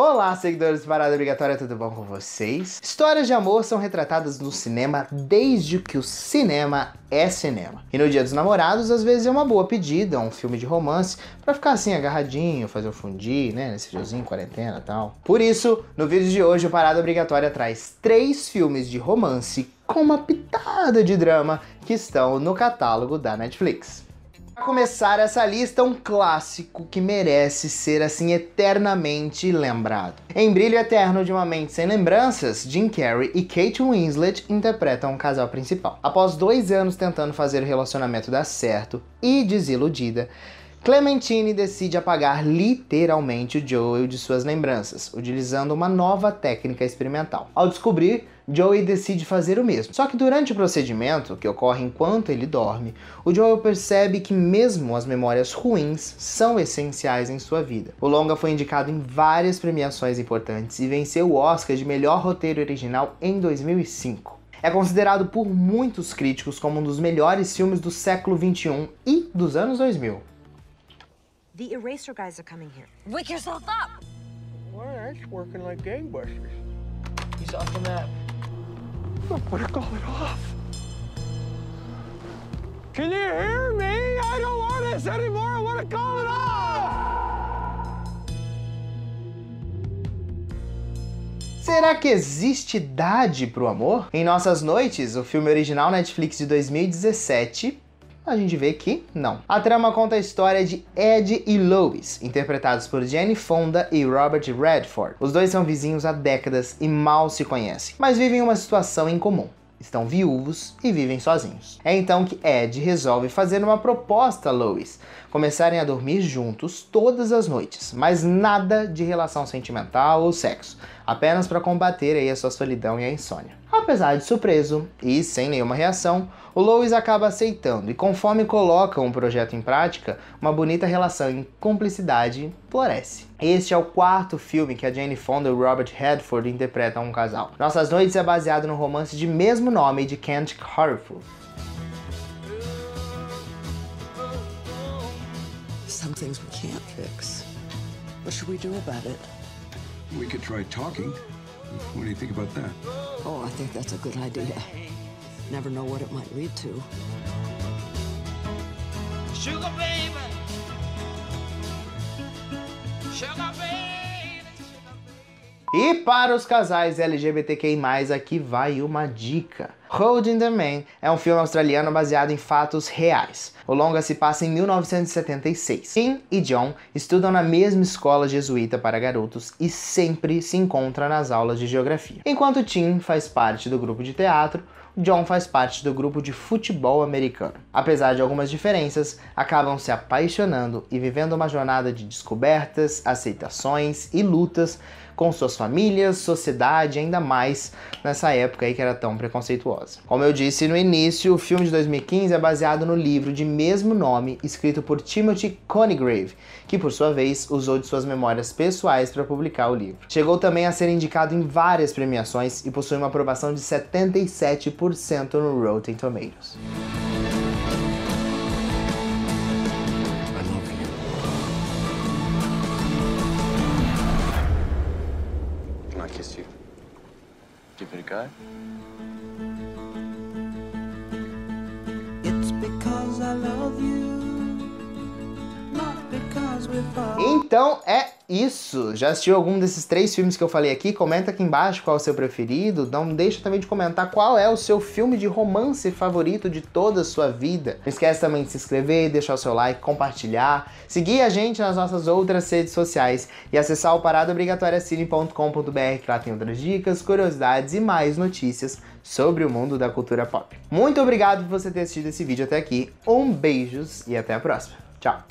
Olá, seguidores do Parada Obrigatória, tudo bom com vocês? Histórias de amor são retratadas no cinema desde que o cinema é cinema. E no Dia dos Namorados, às vezes é uma boa pedida, um filme de romance, para ficar assim agarradinho, fazer o fundir, né, nesse friozinho, quarentena e tal. Por isso, no vídeo de hoje, o Parada Obrigatória traz três filmes de romance com uma pitada de drama que estão no catálogo da Netflix. Para começar essa lista, um clássico que merece ser assim eternamente lembrado. Em Brilho Eterno de uma Mente Sem Lembranças, Jim Carrey e Kate Winslet interpretam o um casal principal. Após dois anos tentando fazer o relacionamento dar certo e desiludida, Clementine decide apagar literalmente o Joel de suas lembranças, utilizando uma nova técnica experimental. Ao descobrir, Joey decide fazer o mesmo. Só que durante o procedimento, que ocorre enquanto ele dorme, o Joel percebe que mesmo as memórias ruins são essenciais em sua vida. O longa foi indicado em várias premiações importantes e venceu o Oscar de melhor roteiro original em 2005. É considerado por muitos críticos como um dos melhores filmes do século 21 e dos anos 2000. The eraser guys are coming here. Wake yourself up! Well, that's working like gangbusters. He's off the map. I want to call it off. Can you hear me? I don't want this anymore. I want to call it off. Será que existe idade pro amor? Em Nossas Noites, o filme original Netflix de 2017, a gente vê que não. A trama conta a história de Ed e Lois, interpretados por Jane Fonda e Robert Redford. Os dois são vizinhos há décadas e mal se conhecem, mas vivem uma situação em comum estão viúvos e vivem sozinhos. É então que Ed resolve fazer uma proposta a Lois, começarem a dormir juntos todas as noites, mas nada de relação sentimental ou sexo, apenas para combater aí a sua solidão e a insônia. Apesar de surpreso e sem nenhuma reação, o Lois acaba aceitando e conforme colocam o projeto em prática, uma bonita relação em cumplicidade floresce. Este é o quarto filme que a Jane Fonda e o Robert Redford interpretam um casal. Nossas Noites é baseado no romance de mesmo nome de Kent Harford. Some things we can't fix. What should we do about it? We could try talking. What do you think about that? Oh, I think that's a good idea. Never know what it might lead to. Sugar baby. Sugar baby. E para os casais LGBTQI+, aqui vai uma dica. Holding the Man é um filme australiano baseado em fatos reais. O longa se passa em 1976. Kim e John estudam na mesma escola jesuíta para garotos e sempre se encontram nas aulas de geografia. Enquanto Tim faz parte do grupo de teatro, John faz parte do grupo de futebol americano. Apesar de algumas diferenças, acabam se apaixonando e vivendo uma jornada de descobertas, aceitações e lutas com suas famílias, sociedade, ainda mais nessa época aí que era tão preconceituosa. Como eu disse no início, o filme de 2015 é baseado no livro de mesmo nome, escrito por Timothy Conigrave, que por sua vez usou de suas memórias pessoais para publicar o livro. Chegou também a ser indicado em várias premiações e possui uma aprovação de 77% no Rotten Tomatoes. kiss you. Give it a Então é isso. Já assistiu algum desses três filmes que eu falei aqui? Comenta aqui embaixo qual é o seu preferido. Não deixa também de comentar qual é o seu filme de romance favorito de toda a sua vida. Não esquece também de se inscrever, deixar o seu like, compartilhar, seguir a gente nas nossas outras redes sociais e acessar o paradaobrigatoriacine.com.br que lá tem outras dicas, curiosidades e mais notícias sobre o mundo da cultura pop. Muito obrigado por você ter assistido esse vídeo até aqui. Um beijos e até a próxima. Tchau!